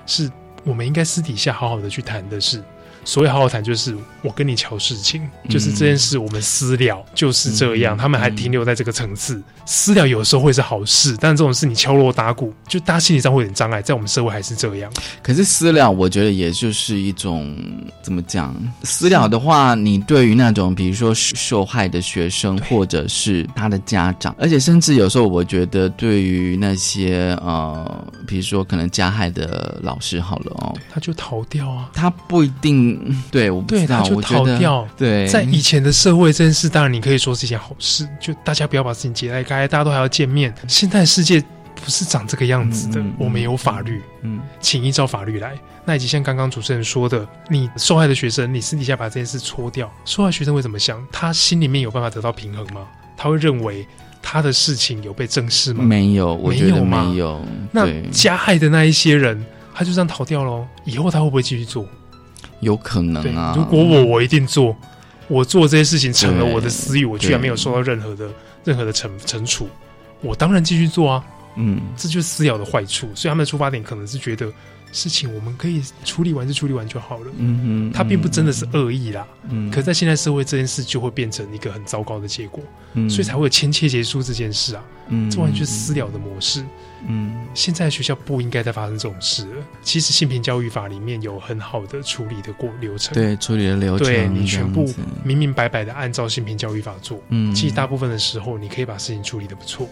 是我们应该私底下好好的去谈的事。所谓好好谈，就是我跟你瞧事情，就是这件事我们私了，就是这样。他们还停留在这个层次，私了有时候会是好事，但这种事你敲锣打鼓，就大家心理上会有点障碍。在我们社会还是这样。可是私了，我觉得也就是一种怎么讲？私了的话，你对于那种比如说受害的学生，或者是他的家长，而且甚至有时候，我觉得对于那些呃，比如说可能加害的老师，好了哦，他就逃掉啊，他不一定。对，我对他就逃掉。对，在以前的社会，这件事当然你可以说是一件好事，就大家不要把事情解开，大家都还要见面。现在世界不是长这个样子的，我们有法律，嗯，请依照法律来。那以及像刚刚主持人说的，你受害的学生，你私底下把这件事搓掉，受害学生会怎么想？他心里面有办法得到平衡吗？他会认为他的事情有被正视吗？没有，我觉得没有。那加害的那一些人，他就这样逃掉喽？以后他会不会继续做？有可能啊。如果我，我一定做。我做这些事情成了我的私欲，我居然没有受到任何的任何的惩惩处，我当然继续做啊。嗯，这就是私了的坏处。所以他们的出发点可能是觉得。事情我们可以处理完就处理完就好了。嗯嗯，他并不真的是恶意啦。嗯，可在现在社会，这件事就会变成一个很糟糕的结果。嗯，所以才会有签切结束这件事啊。嗯，这完全是私了的模式。嗯，现在学校不应该再发生这种事了。其实性平教育法里面有很好的处理的过流程。对，处理的流程。对你全部明明白白的按照性平教育法做。嗯，其实大部分的时候，你可以把事情处理的不错。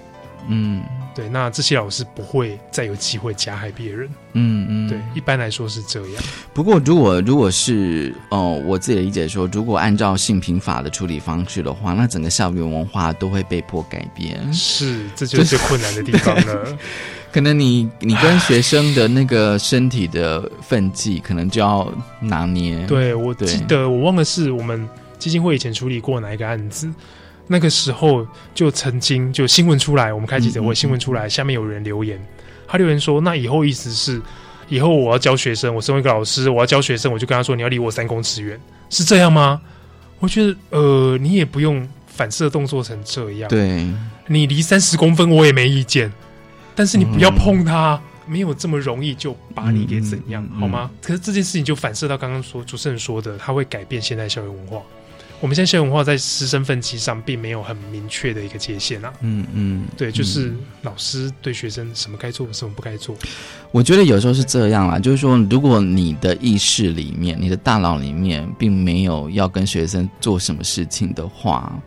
嗯，对，那这些老师不会再有机会加害别人。嗯嗯，对，一般来说是这样。不过，如果如果是哦，我自己的理解说，如果按照性平法的处理方式的话，那整个校园文化都会被迫改变。是，这就是困难的地方了。可能你你跟学生的那个身体的分际，可能就要拿捏。对，我记得我忘了是我们基金会以前处理过哪一个案子。那个时候就曾经就新闻出来，我们开记者会，新闻出来，下面有人留言，他留言说：“那以后意思是，以后我要教学生，我身为一个老师，我要教学生，我就跟他说，你要离我三公尺远，是这样吗？”我觉得，呃，你也不用反射动作成这样，对，你离三十公分我也没意见，但是你不要碰他，没有这么容易就把你给怎样，好吗？可是这件事情就反射到刚刚说主持人说的，他会改变现代校园文化。我们现在校园文化在师生分级上并没有很明确的一个界限啊。嗯嗯，对，就是老师对学生什么该做，什么不该做。我觉得有时候是这样啦，就是说，如果你的意识里面、你的大脑里面并没有要跟学生做什么事情的话，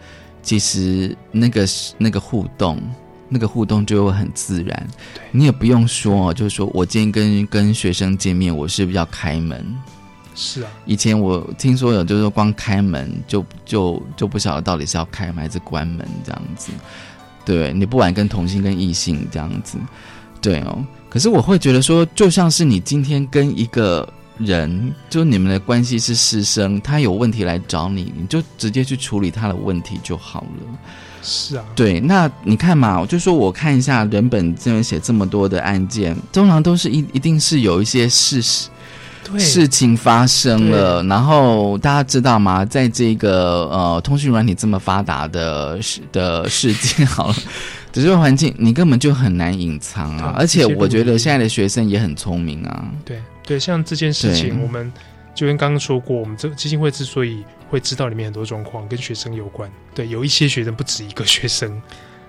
其实那个那个互动，那个互动就会很自然。你也不用说，就是说我今天跟跟学生见面，我是不是要开门？是啊，以前我听说有，就是说光开门就就就不晓得到底是要开门还是关门这样子。对你不管跟同性跟异性这样子，对哦。可是我会觉得说，就像是你今天跟一个人，就你们的关系是师生，他有问题来找你，你就直接去处理他的问题就好了。是啊，对。那你看嘛，我就说我看一下人本这边写这么多的案件，通常都是一一定是有一些事实。事情发生了，然后大家知道吗？在这个呃通讯软体这么发达的世的世界，好了，这个环境你根本就很难隐藏啊！而且我觉得现在的学生也很聪明啊。对对，像这件事情，我们就跟刚刚说过，我们这基金会之所以会知道里面很多状况跟学生有关，对，有一些学生不止一个学生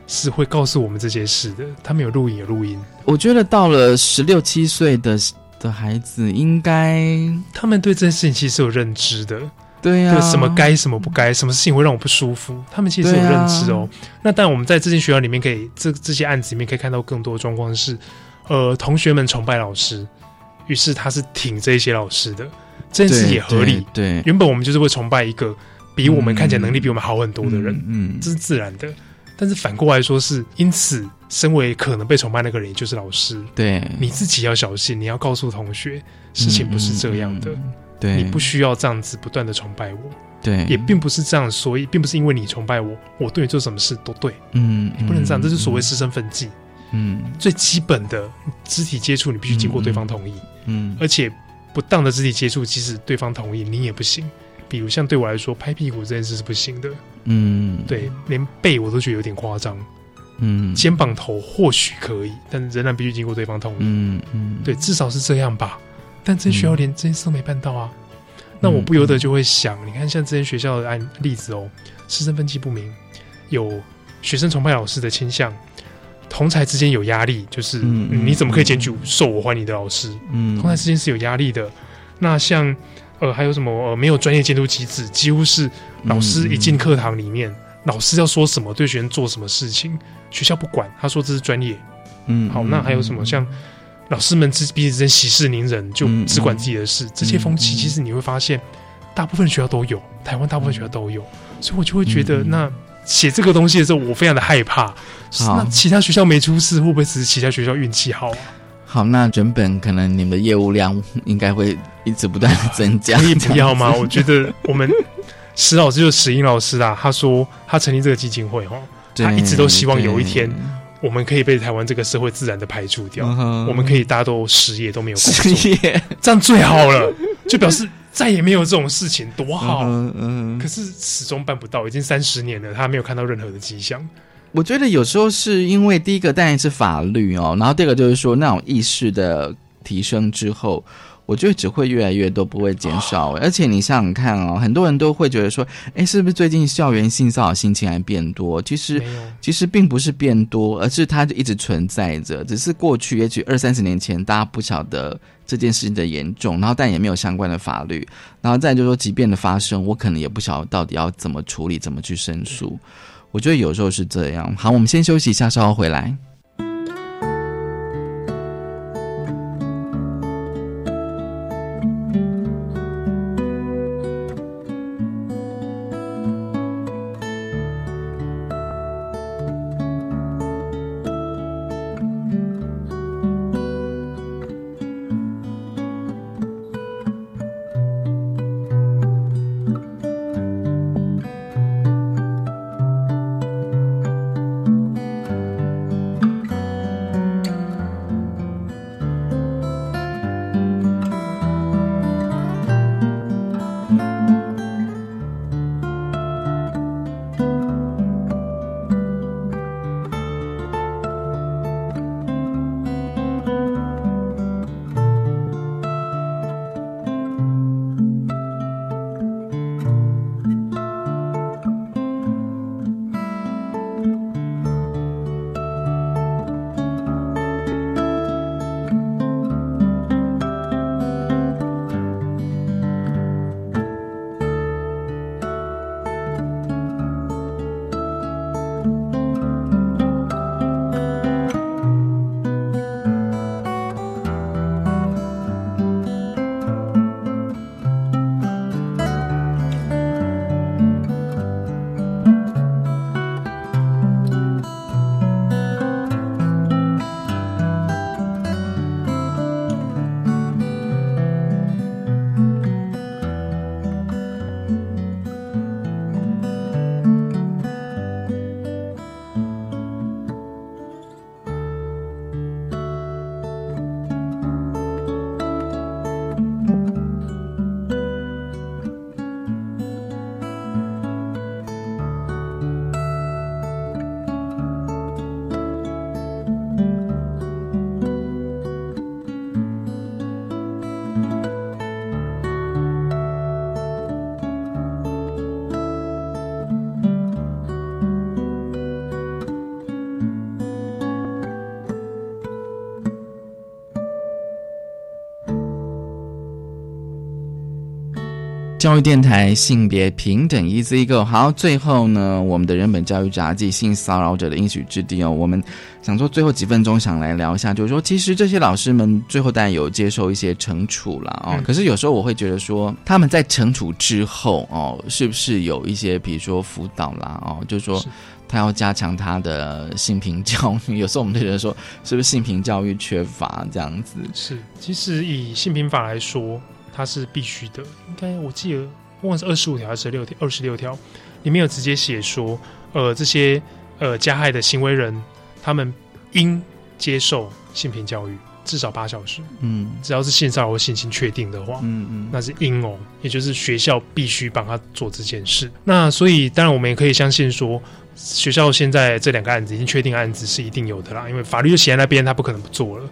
是会告诉我们这些事的，他们有录影有录音。我觉得到了十六七岁的。的孩子应该，他们对这件事情其实有认知的，对呀，什么该什么不该，什么事情会让我不舒服，他们其实有认知哦。那但我们在这间学校里面，可以这这些案子里面可以看到更多的状况是，呃，同学们崇拜老师，于是他是挺这些老师的，这件事也合理。对，原本我们就是会崇拜一个比我们看起来能力比我们好很多的人，嗯，这是自然的。但是反过来说，是因此，身为可能被崇拜那个人，也就是老师，对。你自己要小心，你要告诉同学，事情不是这样的，对。你不需要这样子不断的崇拜我，对，也并不是这样，所以并不是因为你崇拜我，我对你做什么事都对，嗯，你不能这样，这是所谓师生分际，嗯，最基本的肢体接触，你必须经过对方同意，嗯，而且不当的肢体接触，即使对方同意，你也不行。比如像对我来说，拍屁股这件事是不行的。嗯，对，连背我都觉得有点夸张。嗯，肩膀头或许可以，但仍然必须经过对方同意。嗯嗯，对，至少是这样吧。但这些学校连这件事都没办到啊。那我不由得就会想，你看像这些学校的案例子哦，师生分歧不明，有学生崇拜老师的倾向，同才之间有压力，就是你怎么可以检举受我欢迎的老师？嗯，同才之间是有压力的。那像。呃，还有什么？呃，没有专业监督机制，几乎是老师一进课堂里面，老师要说什么，对学生做什么事情，学校不管，他说这是专业。嗯，好，那还有什么？像老师们之彼此之间息事宁人，就只管自己的事，这些风气，其实你会发现，大部分学校都有，台湾大部分学校都有，所以我就会觉得，那写这个东西的时候，我非常的害怕。那其他学校没出事，会不会只是其他学校运气好啊？好，那整本可能你们的业务量应该会一直不断的增加。可以不要吗？我觉得我们石老师就是石英老师啊，他说他成立这个基金会哦，他一直都希望有一天我们可以被台湾这个社会自然的排除掉，我们可以大家都失业都没有失业，这样最好了，就表示再也没有这种事情，多好。嗯嗯。可是始终办不到，已经三十年了，他没有看到任何的迹象。我觉得有时候是因为第一个当然是法律哦，然后第二个就是说那种意识的提升之后，我觉得只会越来越多，不会减少。而且你想想看哦，很多人都会觉得说，哎，是不是最近校园性骚扰性侵还变多？其实其实并不是变多，而是它就一直存在着，只是过去也许二三十年前大家不晓得这件事情的严重，然后但也没有相关的法律，然后再就是说即便的发生，我可能也不晓得到底要怎么处理，怎么去申诉。我觉得有时候是这样。好，我们先休息一下，稍后回来。教育电台性别平等，Easy Go。好，最后呢，我们的人本教育杂技性骚扰者的应许之地哦，我们想说最后几分钟想来聊一下，就是说，其实这些老师们最后当然有接受一些惩处了哦。可是有时候我会觉得说，他们在惩处之后哦，是不是有一些比如说辅导啦哦，就是说他要加强他的性平教育。有时候我们就觉得说，是不是性平教育缺乏这样子？是，其实以性平法来说。它是必须的，应该我记得，不管是二十五条还是六条，二十六条里面有直接写说，呃，这些呃加害的行为人，他们应接受性平教育至少八小时。嗯，只要是性骚扰或性侵确定的话，嗯嗯，那是应哦，也就是学校必须帮他做这件事。那所以当然我们也可以相信说，学校现在这两个案子已经确定案子是一定有的啦，因为法律就写在那边，他不可能不做了。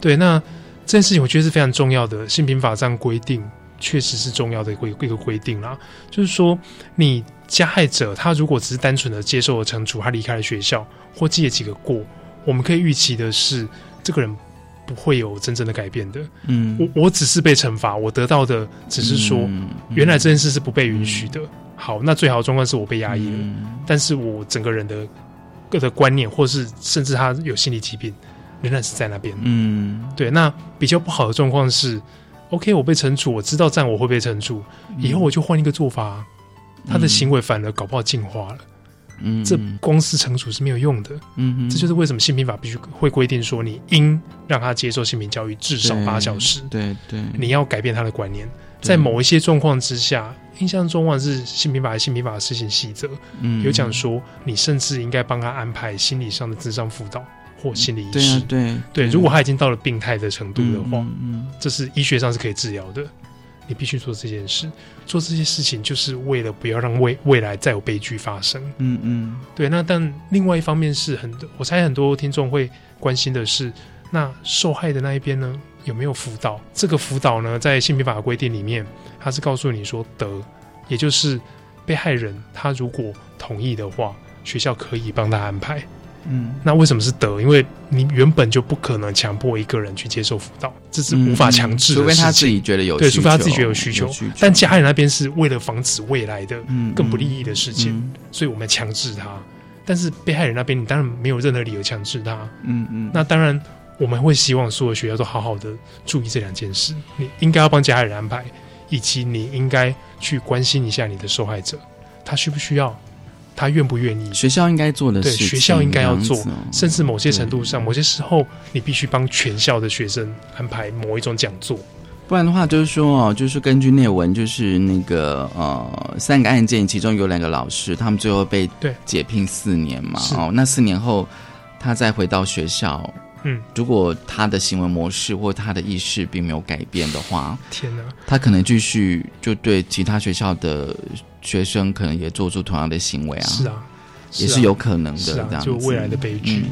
对，那。这件事情我觉得是非常重要的，性平法这样规定确实是重要的规一个规定啦。就是说，你加害者他如果只是单纯的接受了惩处，他离开了学校或记了几个过，我们可以预期的是，这个人不会有真正的改变的。嗯，我我只是被惩罚，我得到的只是说，原来这件事是不被允许的。好，那最好的状况是我被压抑了，但是我整个人的个的观念，或是甚至他有心理疾病。仍然是在那边，嗯，对。那比较不好的状况是，OK，我被惩处，我知道这样我会被惩处，以后我就换一个做法，他的行为反而搞不好进化了。嗯，这光是惩处是没有用的，嗯，这就是为什么性平法必须会规定说，你应让他接受性平教育至少八小时，对对，你要改变他的观念，在某一些状况之下，印象中啊是性平法性平法的施行细则，嗯，有讲说你甚至应该帮他安排心理上的智商辅导或心理医师，对对，如果他已经到了病态的程度的话，嗯，这是医学上是可以治疗的。你必须做这件事，做这些事情就是为了不要让未未来再有悲剧发生。嗯嗯，对。那但另外一方面是很，我猜很多听众会关心的是，那受害的那一边呢有没有辅导？这个辅导呢，在性平法规定里面，他是告诉你说得，也就是被害人他如果同意的话，学校可以帮他安排。嗯，那为什么是德？因为你原本就不可能强迫一个人去接受辅导，这是无法强制的。除非他自己觉得有对，除非他自己觉得有需求。但家人那边是为了防止未来的更不利益的事情，所以我们强制他。但是被害人那边，你当然没有任何理由强制他。嗯嗯。那当然，我们会希望所有学校都好好的注意这两件事。你应该要帮家人安排，以及你应该去关心一下你的受害者，他需不需要。他愿不愿意？学校应该做的，对，学校应该要做，甚至某些程度上，某些时候，你必须帮全校的学生安排某一种讲座，不然的话，就是说哦，就是根据内文，就是那个呃，三个案件，其中有两个老师，他们最后被解聘四年嘛，哦，那四年后他再回到学校，嗯，如果他的行为模式或他的意识并没有改变的话，天哪，他可能继续就对其他学校的。学生可能也做出同样的行为啊，是啊，也是有可能的，这样就未来的悲剧。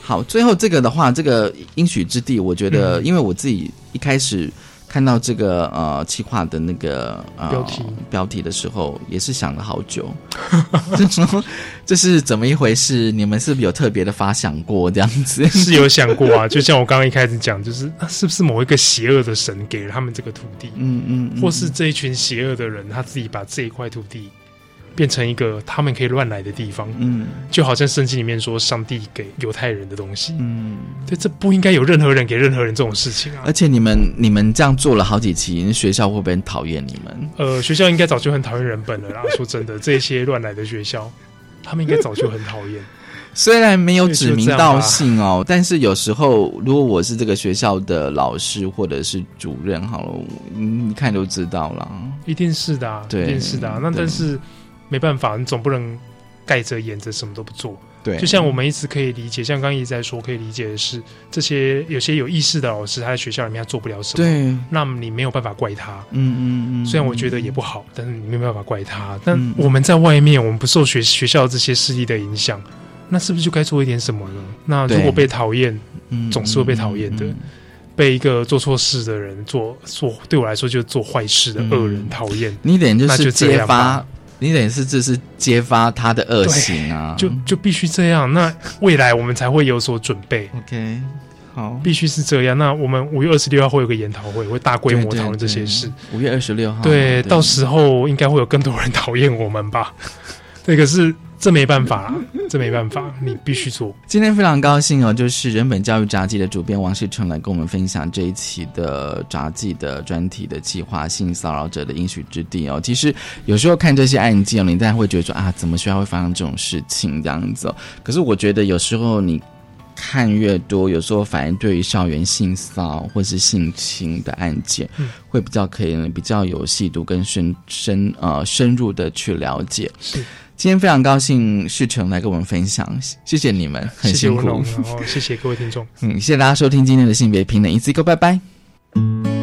好，最后这个的话，这个应许之地，我觉得，因为我自己一开始。看到这个呃企划的那个标题标题的时候，也是想了好久，就说这是怎么一回事？你们是不是有特别的发想过这样子？是有想过啊，就像我刚刚一开始讲，就是是不是某一个邪恶的神给了他们这个土地？嗯嗯，或是这一群邪恶的人他自己把这一块土地。变成一个他们可以乱来的地方，嗯，就好像圣经里面说上帝给犹太人的东西，嗯，对，这不应该有任何人给任何人这种事情啊！而且你们你们这样做了好几期，学校会不会很讨厌你们？呃，学校应该早就很讨厌人本了啦。说真的，这些乱来的学校，他们应该早就很讨厌。虽然没有指名道姓哦，但是有时候如果我是这个学校的老师或者是主任，好了，你一看就知道了，一定是的，一定是的。那但是。没办法，你总不能盖着掩着什么都不做。对，就像我们一直可以理解，像刚刚一直在说，可以理解的是，这些有些有意识的老师，他在学校里面他做不了什么。对，那么你没有办法怪他。嗯嗯嗯。虽然我觉得也不好，但是你没有办法怪他。但我们在外面，我们不受学学校这些势力的影响，那是不是就该做一点什么呢？那如果被讨厌，总是会被讨厌的。被一个做错事的人做做，对我来说就是做坏事的恶人讨厌。你等就是揭发。你等于是这是揭发他的恶行啊，就就必须这样，那未来我们才会有所准备。OK，好，必须是这样。那我们五月二十六号会有个研讨会，会大规模讨论这些事。五月二十六号，对，到时候应该会有更多人讨厌我们吧？对，可是。这没办法，这没办法，你必须做。今天非常高兴哦，就是人本教育杂技的主编王世成来跟我们分享这一期的杂技的专题的计划——性骚扰者的应许之地哦。其实有时候看这些案件，你大家会觉得说啊，怎么学校会发生这种事情这样子哦？可是我觉得有时候你看越多，有时候反而对于校园性骚或是性侵的案件，会比较可以比较有细度跟深深呃深入的去了解。是。今天非常高兴世成来跟我们分享，谢谢你们，很辛苦，然后谢谢各位听众，嗯，谢谢大家收听今天的性别平等，一次一个，拜拜。